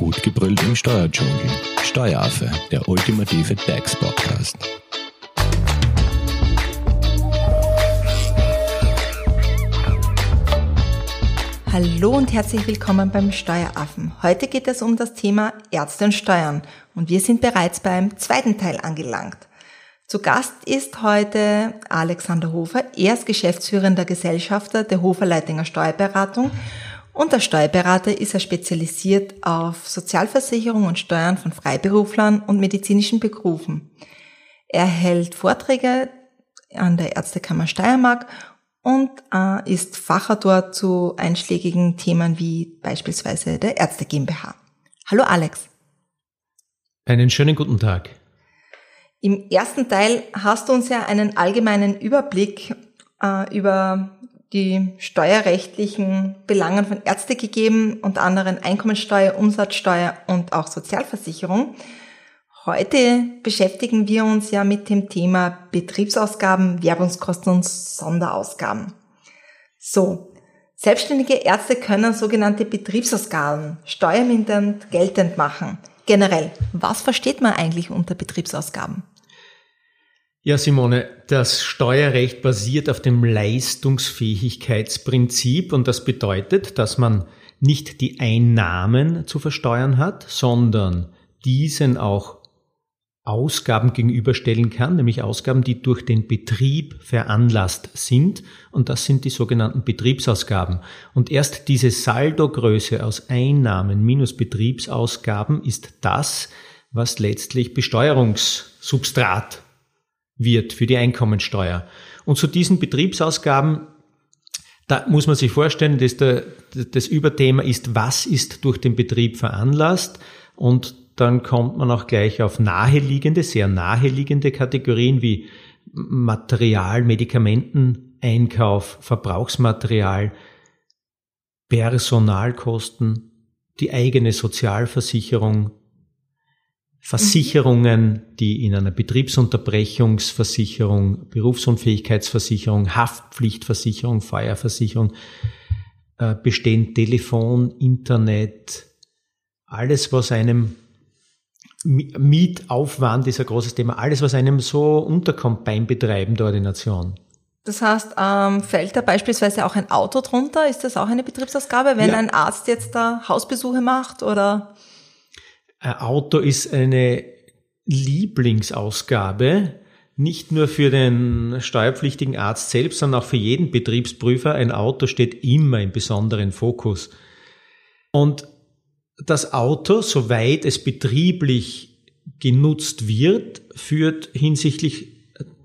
Gut gebrüllt im Steuerdschungel. Steueraffe, der ultimative DAX-Podcast. Hallo und herzlich willkommen beim Steueraffen. Heute geht es um das Thema Ärzte und Steuern und wir sind bereits beim zweiten Teil angelangt. Zu Gast ist heute Alexander Hofer. Er ist geschäftsführender Gesellschafter der Hofer Leitinger Steuerberatung und als Steuerberater ist er spezialisiert auf Sozialversicherung und Steuern von Freiberuflern und medizinischen Berufen. Er hält Vorträge an der Ärztekammer Steiermark und äh, ist Fachautor zu einschlägigen Themen wie beispielsweise der Ärzte GmbH. Hallo Alex. Einen schönen guten Tag. Im ersten Teil hast du uns ja einen allgemeinen Überblick äh, über die steuerrechtlichen Belangen von Ärzte gegeben, unter anderem Einkommensteuer, Umsatzsteuer und auch Sozialversicherung. Heute beschäftigen wir uns ja mit dem Thema Betriebsausgaben, Werbungskosten und Sonderausgaben. So, selbstständige Ärzte können sogenannte Betriebsausgaben steuermindernd geltend machen. Generell, was versteht man eigentlich unter Betriebsausgaben? Ja, Simone, das Steuerrecht basiert auf dem Leistungsfähigkeitsprinzip und das bedeutet, dass man nicht die Einnahmen zu versteuern hat, sondern diesen auch Ausgaben gegenüberstellen kann, nämlich Ausgaben, die durch den Betrieb veranlasst sind. Und das sind die sogenannten Betriebsausgaben. Und erst diese Saldogröße aus Einnahmen minus Betriebsausgaben ist das, was letztlich Besteuerungssubstrat wird für die Einkommensteuer. Und zu diesen Betriebsausgaben, da muss man sich vorstellen, dass der, das Überthema ist, was ist durch den Betrieb veranlasst und dann kommt man auch gleich auf naheliegende, sehr naheliegende Kategorien wie Material, Medikamenten, Einkauf, Verbrauchsmaterial, Personalkosten, die eigene Sozialversicherung, Versicherungen, die in einer Betriebsunterbrechungsversicherung, Berufsunfähigkeitsversicherung, Haftpflichtversicherung, Feuerversicherung äh, bestehen, Telefon, Internet, alles, was einem Mietaufwand ist ein großes Thema, alles, was einem so unterkommt beim Betreiben der Ordination. Das heißt, ähm, fällt da beispielsweise auch ein Auto drunter? Ist das auch eine Betriebsausgabe, wenn ja. ein Arzt jetzt da Hausbesuche macht oder? Ein Auto ist eine Lieblingsausgabe, nicht nur für den steuerpflichtigen Arzt selbst, sondern auch für jeden Betriebsprüfer. Ein Auto steht immer im besonderen Fokus. Und das Auto, soweit es betrieblich genutzt wird, führt hinsichtlich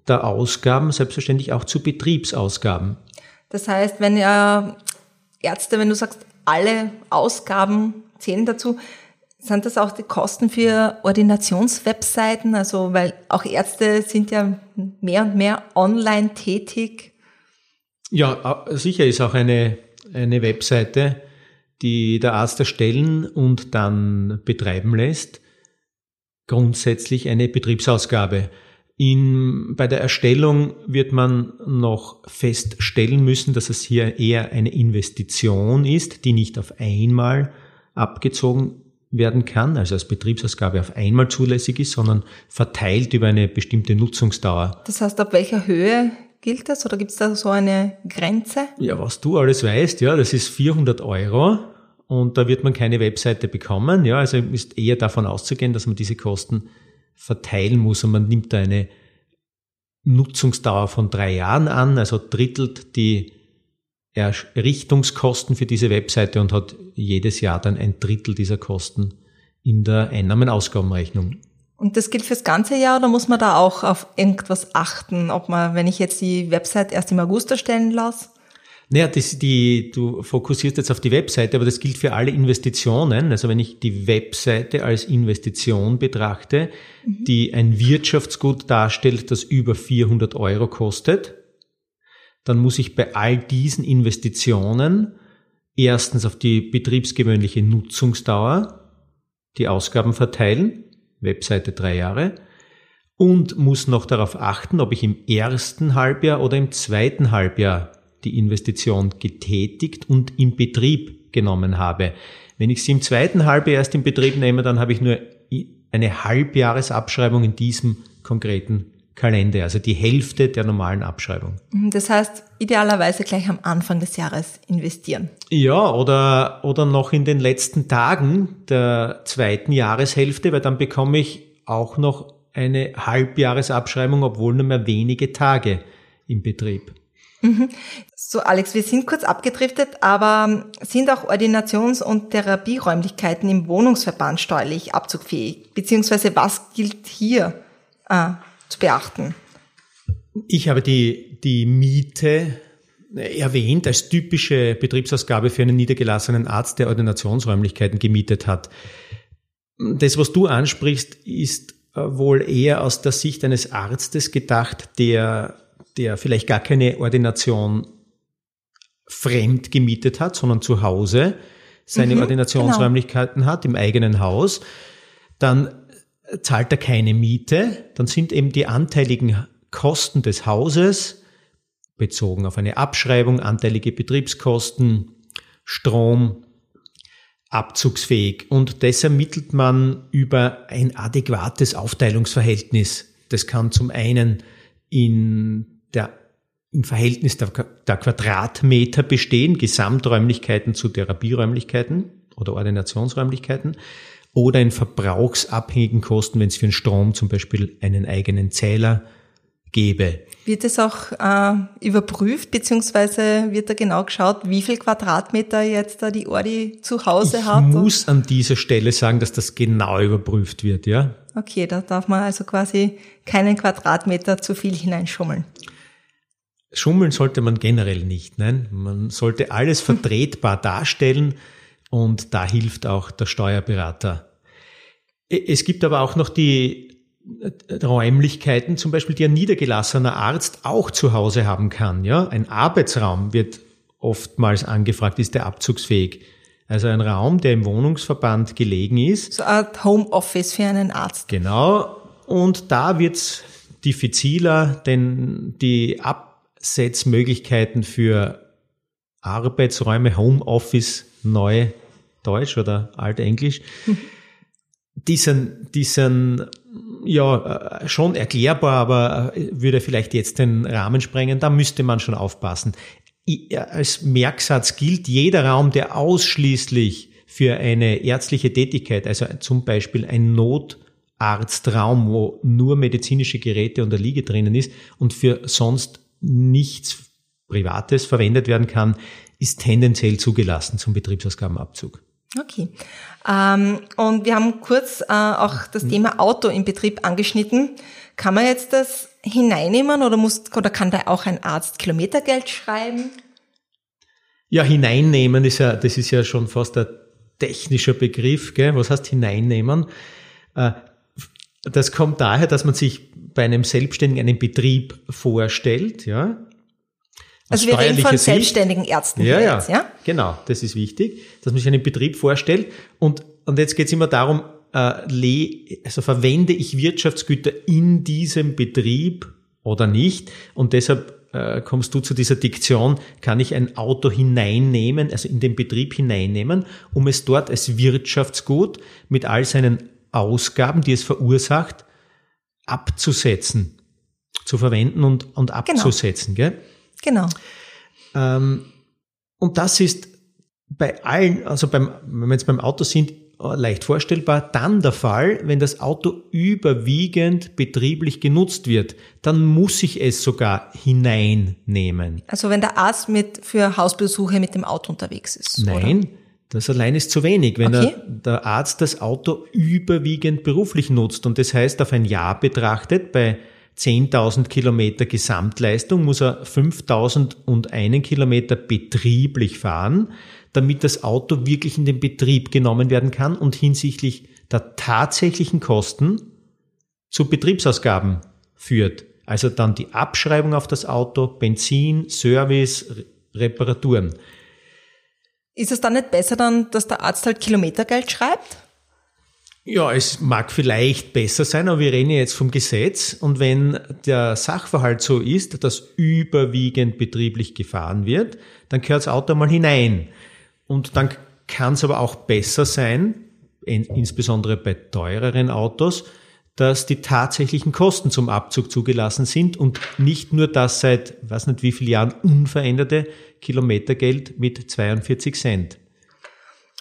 der Ausgaben selbstverständlich auch zu Betriebsausgaben. Das heißt, wenn ja Ärzte, wenn du sagst, alle Ausgaben zählen dazu, sind das auch die Kosten für Ordinationswebseiten? Also, weil auch Ärzte sind ja mehr und mehr online tätig. Ja, sicher ist auch eine, eine Webseite, die der Arzt erstellen und dann betreiben lässt, grundsätzlich eine Betriebsausgabe. In, bei der Erstellung wird man noch feststellen müssen, dass es hier eher eine Investition ist, die nicht auf einmal abgezogen werden kann, also als Betriebsausgabe auf einmal zulässig ist, sondern verteilt über eine bestimmte Nutzungsdauer. Das heißt, ab welcher Höhe gilt das oder gibt es da so eine Grenze? Ja, was du alles weißt, ja, das ist 400 Euro und da wird man keine Webseite bekommen. Ja, also ist eher davon auszugehen, dass man diese Kosten verteilen muss und man nimmt da eine Nutzungsdauer von drei Jahren an, also drittelt die Errichtungskosten für diese Webseite und hat jedes Jahr dann ein Drittel dieser Kosten in der Einnahmen-Ausgabenrechnung. Und das gilt fürs ganze Jahr oder muss man da auch auf irgendwas achten, ob man, wenn ich jetzt die Website erst im August erstellen lasse? Naja, das, die, du fokussierst jetzt auf die Webseite, aber das gilt für alle Investitionen. Also wenn ich die Webseite als Investition betrachte, mhm. die ein Wirtschaftsgut darstellt, das über 400 Euro kostet, dann muss ich bei all diesen Investitionen erstens auf die betriebsgewöhnliche Nutzungsdauer die Ausgaben verteilen, Webseite drei Jahre, und muss noch darauf achten, ob ich im ersten Halbjahr oder im zweiten Halbjahr die Investition getätigt und im Betrieb genommen habe. Wenn ich sie im zweiten Halbjahr erst in Betrieb nehme, dann habe ich nur eine Halbjahresabschreibung in diesem konkreten Kalender, also die Hälfte der normalen Abschreibung. Mhm, das heißt, idealerweise gleich am Anfang des Jahres investieren. Ja, oder, oder noch in den letzten Tagen der zweiten Jahreshälfte, weil dann bekomme ich auch noch eine Halbjahresabschreibung, obwohl nur mehr wenige Tage im Betrieb. Mhm. So, Alex, wir sind kurz abgedriftet, aber sind auch Ordinations- und Therapieräumlichkeiten im Wohnungsverband steuerlich abzugfähig? Beziehungsweise was gilt hier äh, zu beachten? Ich habe die, die Miete erwähnt als typische Betriebsausgabe für einen niedergelassenen Arzt, der Ordinationsräumlichkeiten gemietet hat. Das, was du ansprichst, ist äh, wohl eher aus der Sicht eines Arztes gedacht, der, der vielleicht gar keine Ordination fremd gemietet hat, sondern zu Hause seine mhm, Ordinationsräumlichkeiten genau. hat, im eigenen Haus. Dann zahlt er keine Miete, dann sind eben die anteiligen Kosten des Hauses bezogen auf eine Abschreibung, anteilige Betriebskosten, Strom, abzugsfähig. Und das ermittelt man über ein adäquates Aufteilungsverhältnis. Das kann zum einen in der, im Verhältnis der, der Quadratmeter bestehen, Gesamträumlichkeiten zu Therapieräumlichkeiten oder Ordinationsräumlichkeiten oder in verbrauchsabhängigen Kosten, wenn es für den Strom zum Beispiel einen eigenen Zähler gäbe. Wird es auch äh, überprüft, beziehungsweise wird da genau geschaut, wie viel Quadratmeter jetzt da die Ordi zu Hause ich hat? Ich muss an dieser Stelle sagen, dass das genau überprüft wird, ja. Okay, da darf man also quasi keinen Quadratmeter zu viel hineinschummeln. Schummeln sollte man generell nicht, nein. Man sollte alles vertretbar darstellen und da hilft auch der Steuerberater. Es gibt aber auch noch die äh, Räumlichkeiten, zum Beispiel, die ein niedergelassener Arzt auch zu Hause haben kann. Ja, ein Arbeitsraum wird oftmals angefragt, ist der abzugsfähig. Also ein Raum, der im Wohnungsverband gelegen ist. So Art Homeoffice für einen Arzt. Genau. Und da wird's diffiziler, denn die Absetzmöglichkeiten für Arbeitsräume, Homeoffice neu Deutsch oder Altenglisch, diesen, diesen, ja, äh, schon erklärbar, aber äh, würde vielleicht jetzt den Rahmen sprengen, da müsste man schon aufpassen. Als Merksatz gilt jeder Raum, der ausschließlich für eine ärztliche Tätigkeit, also zum Beispiel ein Notarztraum, wo nur medizinische Geräte und der Liege drinnen ist und für sonst nichts Privates verwendet werden kann, ist tendenziell zugelassen zum Betriebsausgabenabzug. Okay. Ähm, und wir haben kurz äh, auch das mhm. Thema Auto im Betrieb angeschnitten. Kann man jetzt das hineinnehmen oder muss oder kann da auch ein Arzt Kilometergeld schreiben? Ja, hineinnehmen ist ja, das ist ja schon fast ein technischer Begriff, gell? Was heißt hineinnehmen? Äh, das kommt daher, dass man sich bei einem Selbstständigen einen Betrieb vorstellt, ja, also wir reden von Sicht. selbstständigen Ärzten ja, ja, jetzt, ja? Genau, das ist wichtig, dass man sich einen Betrieb vorstellt. Und, und jetzt geht es immer darum, äh, also verwende ich Wirtschaftsgüter in diesem Betrieb oder nicht? Und deshalb äh, kommst du zu dieser Diktion, kann ich ein Auto hineinnehmen, also in den Betrieb hineinnehmen, um es dort als Wirtschaftsgut mit all seinen Ausgaben, die es verursacht, abzusetzen, zu verwenden und, und genau. abzusetzen. Genau. Gell? Genau. Ähm, und das ist bei allen, also beim, wenn wir jetzt beim Auto sind, leicht vorstellbar, dann der Fall, wenn das Auto überwiegend betrieblich genutzt wird, dann muss ich es sogar hineinnehmen. Also wenn der Arzt mit, für Hausbesuche mit dem Auto unterwegs ist. Nein, oder? das allein ist zu wenig. Wenn okay. er, der Arzt das Auto überwiegend beruflich nutzt und das heißt auf ein Jahr betrachtet, bei 10.000 Kilometer Gesamtleistung muss er 5.001 Kilometer betrieblich fahren, damit das Auto wirklich in den Betrieb genommen werden kann und hinsichtlich der tatsächlichen Kosten zu Betriebsausgaben führt. Also dann die Abschreibung auf das Auto, Benzin, Service, Reparaturen. Ist es dann nicht besser dann, dass der Arzt halt Kilometergeld schreibt? Ja, es mag vielleicht besser sein, aber wir reden jetzt vom Gesetz. Und wenn der Sachverhalt so ist, dass überwiegend betrieblich gefahren wird, dann gehört das Auto mal hinein. Und dann kann es aber auch besser sein, insbesondere bei teureren Autos, dass die tatsächlichen Kosten zum Abzug zugelassen sind und nicht nur das seit, weiß nicht wie vielen Jahren, unveränderte Kilometergeld mit 42 Cent.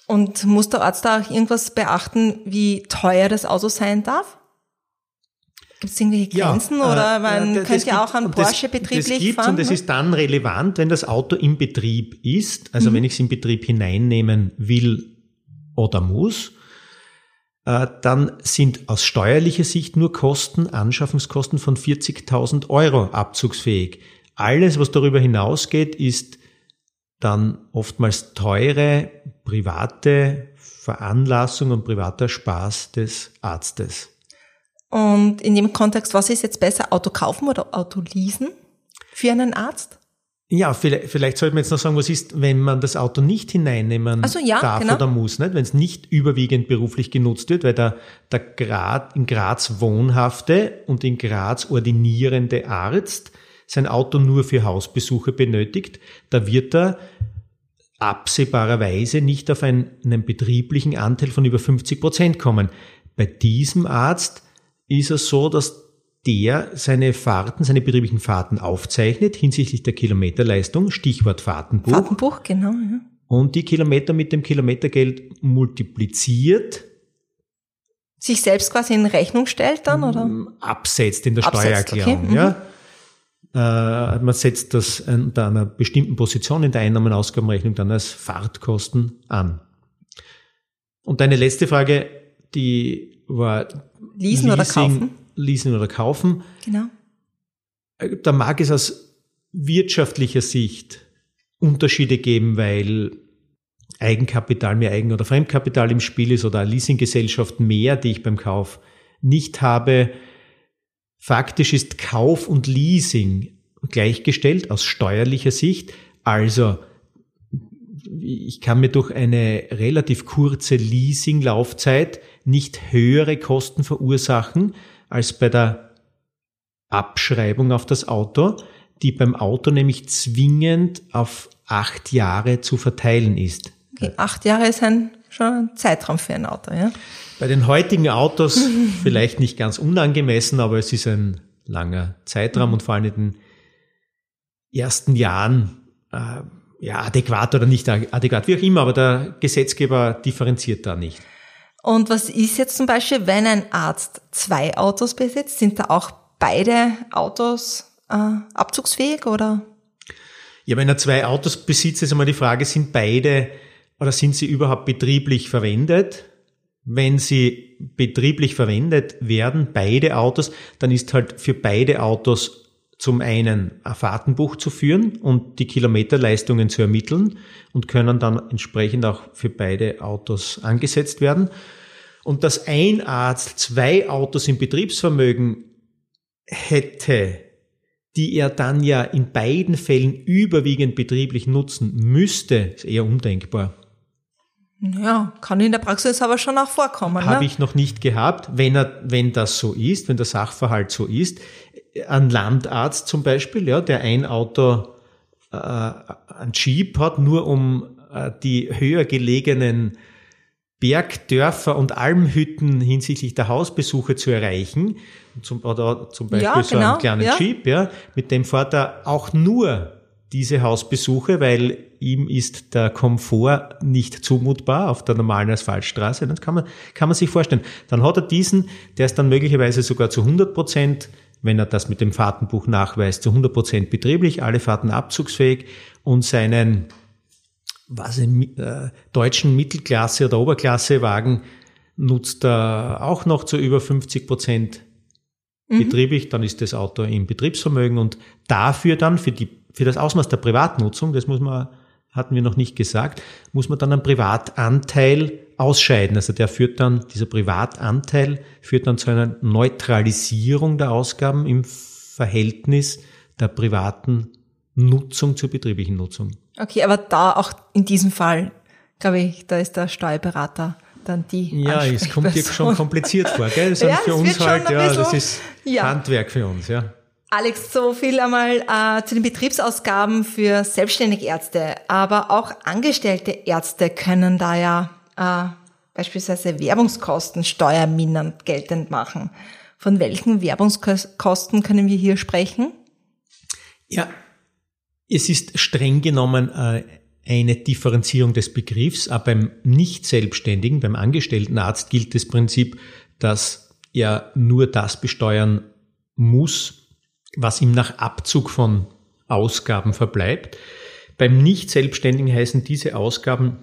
Und muss der Arzt da auch irgendwas beachten, wie teuer das Auto sein darf? Gibt es irgendwelche Grenzen ja, oder man äh, könnte ja auch einen Porsche das, betrieblich das gibt's fahren? Und das ne? ist dann relevant, wenn das Auto im Betrieb ist, also mhm. wenn ich es in Betrieb hineinnehmen will oder muss, äh, dann sind aus steuerlicher Sicht nur Kosten, Anschaffungskosten von 40.000 Euro abzugsfähig. Alles, was darüber hinausgeht, ist dann oftmals teure private Veranlassung und privater Spaß des Arztes. Und in dem Kontext, was ist jetzt besser, Auto kaufen oder Auto leasen für einen Arzt? Ja, vielleicht, vielleicht sollte man jetzt noch sagen, was ist, wenn man das Auto nicht hineinnehmen also ja, darf genau. oder muss, nicht? wenn es nicht überwiegend beruflich genutzt wird, weil der, der Grad, in Graz wohnhafte und in Graz ordinierende Arzt sein Auto nur für Hausbesuche benötigt, da wird er absehbarerweise nicht auf einen betrieblichen Anteil von über 50 Prozent kommen. Bei diesem Arzt ist es so, dass der seine Fahrten, seine betrieblichen Fahrten aufzeichnet hinsichtlich der Kilometerleistung, Stichwort Fahrtenbuch. Fahrtenbuch, genau. Ja. Und die Kilometer mit dem Kilometergeld multipliziert. Sich selbst quasi in Rechnung stellt dann, oder? Absetzt in der Absetzt, Steuererklärung, okay. ja. Mhm. Äh, man setzt das unter einer bestimmten Position in der Einnahmen-Ausgabenrechnung dann als Fahrtkosten an. Und deine letzte Frage, die war Leasen Leasing, oder kaufen? leasen oder kaufen. Genau. Äh, da mag es aus wirtschaftlicher Sicht Unterschiede geben, weil Eigenkapital mehr Eigen- oder Fremdkapital im Spiel ist oder Leasinggesellschaft mehr, die ich beim Kauf nicht habe. Faktisch ist Kauf und Leasing gleichgestellt aus steuerlicher Sicht. Also ich kann mir durch eine relativ kurze Leasinglaufzeit nicht höhere Kosten verursachen, als bei der Abschreibung auf das Auto, die beim Auto nämlich zwingend auf acht Jahre zu verteilen ist. Okay, acht Jahre ist ein, schon ein Zeitraum für ein Auto, ja? Bei den heutigen Autos vielleicht nicht ganz unangemessen, aber es ist ein langer Zeitraum und vor allem in den ersten Jahren äh, ja, adäquat oder nicht adäquat, wie auch immer, aber der Gesetzgeber differenziert da nicht. Und was ist jetzt zum Beispiel, wenn ein Arzt zwei Autos besitzt? Sind da auch beide Autos äh, abzugsfähig oder? Ja, wenn er zwei Autos besitzt, ist einmal die Frage, sind beide oder sind sie überhaupt betrieblich verwendet? Wenn sie betrieblich verwendet werden, beide Autos, dann ist halt für beide Autos zum einen ein Fahrtenbuch zu führen und die Kilometerleistungen zu ermitteln und können dann entsprechend auch für beide Autos angesetzt werden. Und dass ein Arzt zwei Autos im Betriebsvermögen hätte, die er dann ja in beiden Fällen überwiegend betrieblich nutzen müsste, ist eher undenkbar. Ja, kann in der Praxis aber schon auch vorkommen. Habe ne? ich noch nicht gehabt. Wenn, er, wenn das so ist, wenn der Sachverhalt so ist, ein Landarzt zum Beispiel, ja, der ein Auto, äh, ein Jeep hat, nur um äh, die höher gelegenen Bergdörfer und Almhütten hinsichtlich der Hausbesuche zu erreichen, zum, oder zum Beispiel ja, so genau, einen kleinen ja. Jeep, ja, mit dem fährt er auch nur diese Hausbesuche, weil ihm ist der Komfort nicht zumutbar auf der normalen Asphaltstraße. Das kann man, kann man sich vorstellen. Dann hat er diesen, der ist dann möglicherweise sogar zu 100 Prozent wenn er das mit dem Fahrtenbuch nachweist, zu 100 Prozent betrieblich, alle Fahrten abzugsfähig und seinen was äh, deutschen Mittelklasse- oder Oberklassewagen nutzt er auch noch zu über 50 Prozent mhm. betrieblich, dann ist das Auto im Betriebsvermögen und dafür dann für die für das Ausmaß der Privatnutzung, das muss man hatten wir noch nicht gesagt, muss man dann einen Privatanteil ausscheiden. Also der führt dann, dieser Privatanteil führt dann zu einer Neutralisierung der Ausgaben im Verhältnis der privaten Nutzung zur betrieblichen Nutzung. Okay, aber da auch in diesem Fall, glaube ich, da ist der Steuerberater dann die Ja, es kommt dir schon kompliziert vor, gell? Das ja, für uns halt, ja, das ist ja. Handwerk für uns, ja. Alex, so viel einmal äh, zu den Betriebsausgaben für selbstständige Ärzte, aber auch angestellte Ärzte können da ja äh, beispielsweise Werbungskosten steuermindernd geltend machen. Von welchen Werbungskosten können wir hier sprechen? Ja, es ist streng genommen äh, eine Differenzierung des Begriffs, aber beim Nicht-Selbstständigen, beim angestellten Arzt gilt das Prinzip, dass er nur das besteuern muss, was ihm nach Abzug von Ausgaben verbleibt. Beim Nicht-Selbstständigen heißen diese Ausgaben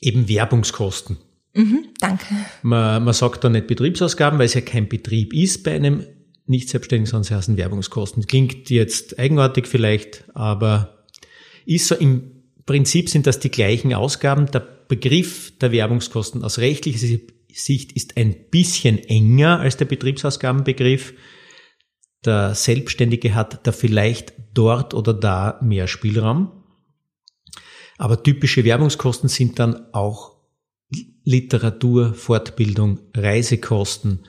eben Werbungskosten. Mhm, danke. Man, man sagt da nicht Betriebsausgaben, weil es ja kein Betrieb ist bei einem Nicht-Selbstständigen, sondern sie heißen Werbungskosten. Klingt jetzt eigenartig vielleicht, aber ist so im Prinzip sind das die gleichen Ausgaben. Der Begriff der Werbungskosten aus rechtlicher Sicht ist ein bisschen enger als der Betriebsausgabenbegriff der Selbstständige hat da vielleicht dort oder da mehr Spielraum. Aber typische Werbungskosten sind dann auch Literatur, Fortbildung, Reisekosten,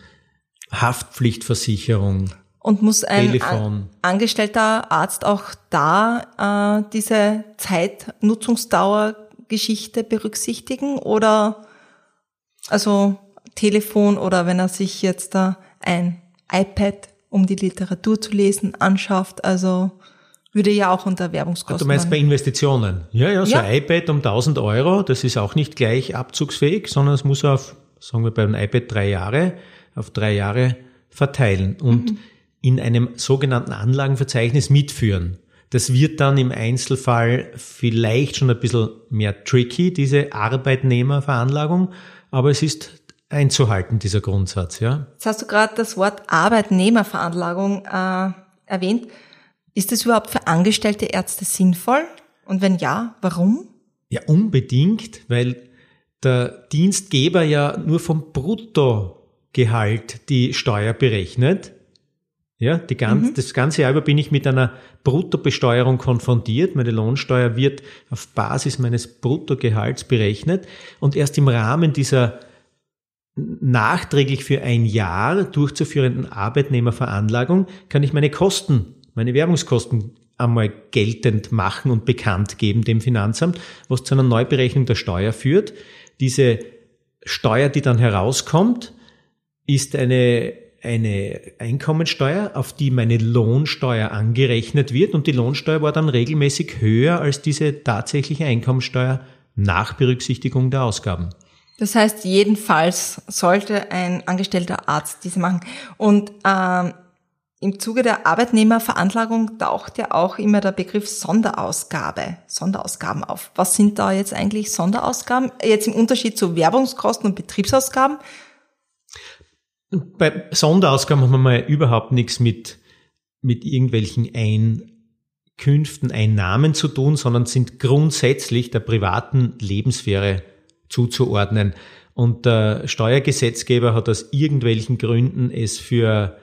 Haftpflichtversicherung. Und muss ein Telefon. angestellter Arzt auch da äh, diese Zeitnutzungsdauergeschichte berücksichtigen oder also Telefon oder wenn er sich jetzt da ein iPad um die Literatur zu lesen, anschafft. Also würde ja auch unter Werbungskosten. Du meinst bei Investitionen? Ja, ja, so ja. ein iPad um 1000 Euro, das ist auch nicht gleich abzugsfähig, sondern es muss auf, sagen wir beim iPad drei Jahre, auf drei Jahre verteilen und mhm. in einem sogenannten Anlagenverzeichnis mitführen. Das wird dann im Einzelfall vielleicht schon ein bisschen mehr tricky, diese Arbeitnehmerveranlagung, aber es ist einzuhalten, dieser Grundsatz, ja. Jetzt hast du gerade das Wort Arbeitnehmerveranlagung äh, erwähnt. Ist das überhaupt für angestellte Ärzte sinnvoll? Und wenn ja, warum? Ja, unbedingt, weil der Dienstgeber ja nur vom Bruttogehalt die Steuer berechnet. Ja, die ganz, mhm. das ganze Jahr über bin ich mit einer Bruttobesteuerung konfrontiert. Meine Lohnsteuer wird auf Basis meines Bruttogehalts berechnet und erst im Rahmen dieser nachträglich für ein Jahr durchzuführenden Arbeitnehmerveranlagung kann ich meine Kosten, meine Werbungskosten einmal geltend machen und bekannt geben dem Finanzamt, was zu einer Neuberechnung der Steuer führt. Diese Steuer, die dann herauskommt, ist eine, eine Einkommensteuer, auf die meine Lohnsteuer angerechnet wird und die Lohnsteuer war dann regelmäßig höher als diese tatsächliche Einkommensteuer nach Berücksichtigung der Ausgaben. Das heißt, jedenfalls sollte ein angestellter Arzt diese machen. Und ähm, im Zuge der Arbeitnehmerveranlagung taucht ja auch immer der Begriff Sonderausgabe, Sonderausgaben auf. Was sind da jetzt eigentlich Sonderausgaben? Jetzt im Unterschied zu Werbungskosten und Betriebsausgaben? Bei Sonderausgaben haben wir mal überhaupt nichts mit, mit irgendwelchen Einkünften, Einnahmen zu tun, sondern sind grundsätzlich der privaten Lebenssphäre zuzuordnen. Und der Steuergesetzgeber hat aus irgendwelchen Gründen es für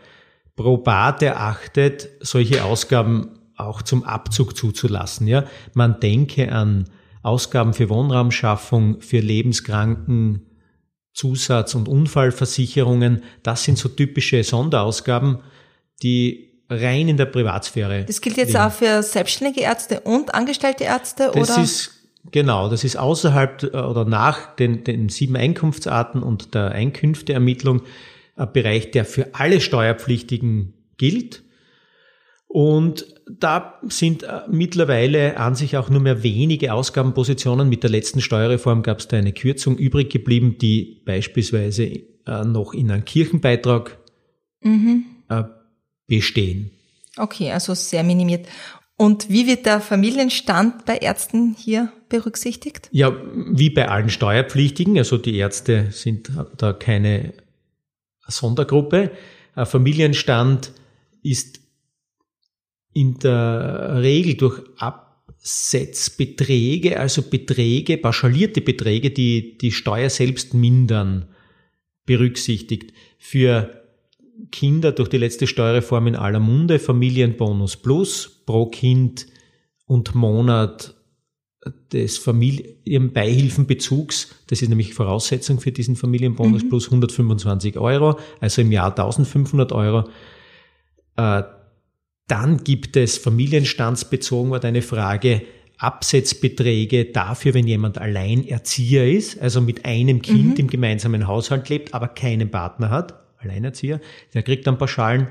probat erachtet, solche Ausgaben auch zum Abzug zuzulassen. Ja, man denke an Ausgaben für Wohnraumschaffung, für Lebenskranken, Zusatz- und Unfallversicherungen. Das sind so typische Sonderausgaben, die rein in der Privatsphäre. Das gilt jetzt liegen. auch für selbstständige Ärzte und angestellte Ärzte, das oder? Ist Genau, das ist außerhalb äh, oder nach den, den sieben Einkunftsarten und der Einkünfteermittlung ein Bereich, der für alle Steuerpflichtigen gilt. Und da sind äh, mittlerweile an sich auch nur mehr wenige Ausgabenpositionen. Mit der letzten Steuerreform gab es da eine Kürzung übrig geblieben, die beispielsweise äh, noch in einem Kirchenbeitrag mhm. bestehen. Okay, also sehr minimiert. Und wie wird der Familienstand bei Ärzten hier berücksichtigt? Ja, wie bei allen Steuerpflichtigen. Also die Ärzte sind da keine Sondergruppe. Ein Familienstand ist in der Regel durch Absetzbeträge, also Beträge, pauschalierte Beträge, die die Steuer selbst mindern, berücksichtigt. Für Kinder durch die letzte Steuerreform in aller Munde, Familienbonus plus pro Kind und Monat des Familienbeihilfenbezugs, das ist nämlich Voraussetzung für diesen Familienbonus, mhm. plus 125 Euro, also im Jahr 1500 Euro. Äh, Dann gibt es familienstandsbezogen, war deine Frage, Absetzbeträge dafür, wenn jemand Alleinerzieher ist, also mit einem Kind mhm. im gemeinsamen Haushalt lebt, aber keinen Partner hat, Alleinerzieher, der kriegt dann pauschalen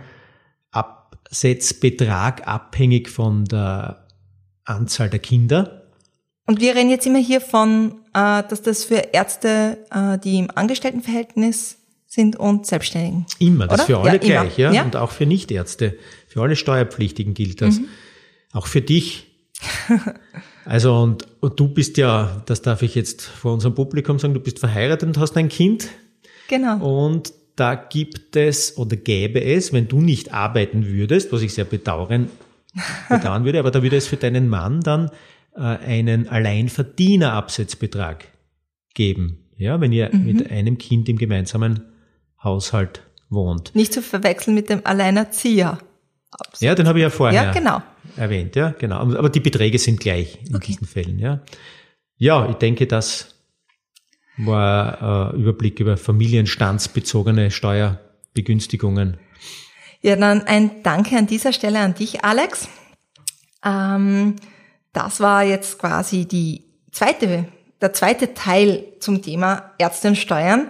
Absetzbetrag abhängig von der Anzahl der Kinder. Und wir reden jetzt immer hier von, äh, dass das für Ärzte, äh, die im Angestelltenverhältnis sind und Selbstständigen. Immer, das ist für alle ja, gleich, ja? ja, und auch für Nichtärzte. Für alle Steuerpflichtigen gilt das. Mhm. Auch für dich. also und, und du bist ja, das darf ich jetzt vor unserem Publikum sagen, du bist verheiratet und hast ein Kind. Genau. Und da gibt es oder gäbe es, wenn du nicht arbeiten würdest, was ich sehr bedauern, bedauern würde, aber da würde es für deinen Mann dann einen Alleinverdienerabsetzbetrag geben. Ja, wenn ihr mhm. mit einem Kind im gemeinsamen Haushalt wohnt. Nicht zu verwechseln mit dem Alleinerzieher. Absolut. Ja, den habe ich ja vorher ja, genau. erwähnt, ja, genau. Aber die Beträge sind gleich in okay. diesen Fällen, ja. Ja, ich denke, das war äh, Überblick über familienstandsbezogene Steuerbegünstigungen. Ja, dann ein Danke an dieser Stelle an dich, Alex. Ähm, das war jetzt quasi die zweite, der zweite Teil zum Thema Ärzte und Steuern.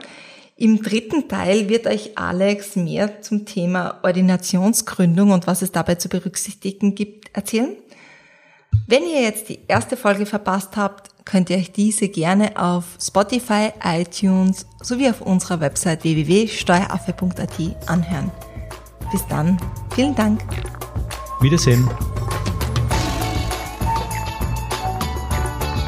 Im dritten Teil wird euch Alex mehr zum Thema Ordinationsgründung und was es dabei zu berücksichtigen gibt erzählen. Wenn ihr jetzt die erste Folge verpasst habt, könnt ihr euch diese gerne auf Spotify, iTunes sowie auf unserer Website www.steueraffe.at anhören. Bis dann, vielen Dank. Wiedersehen.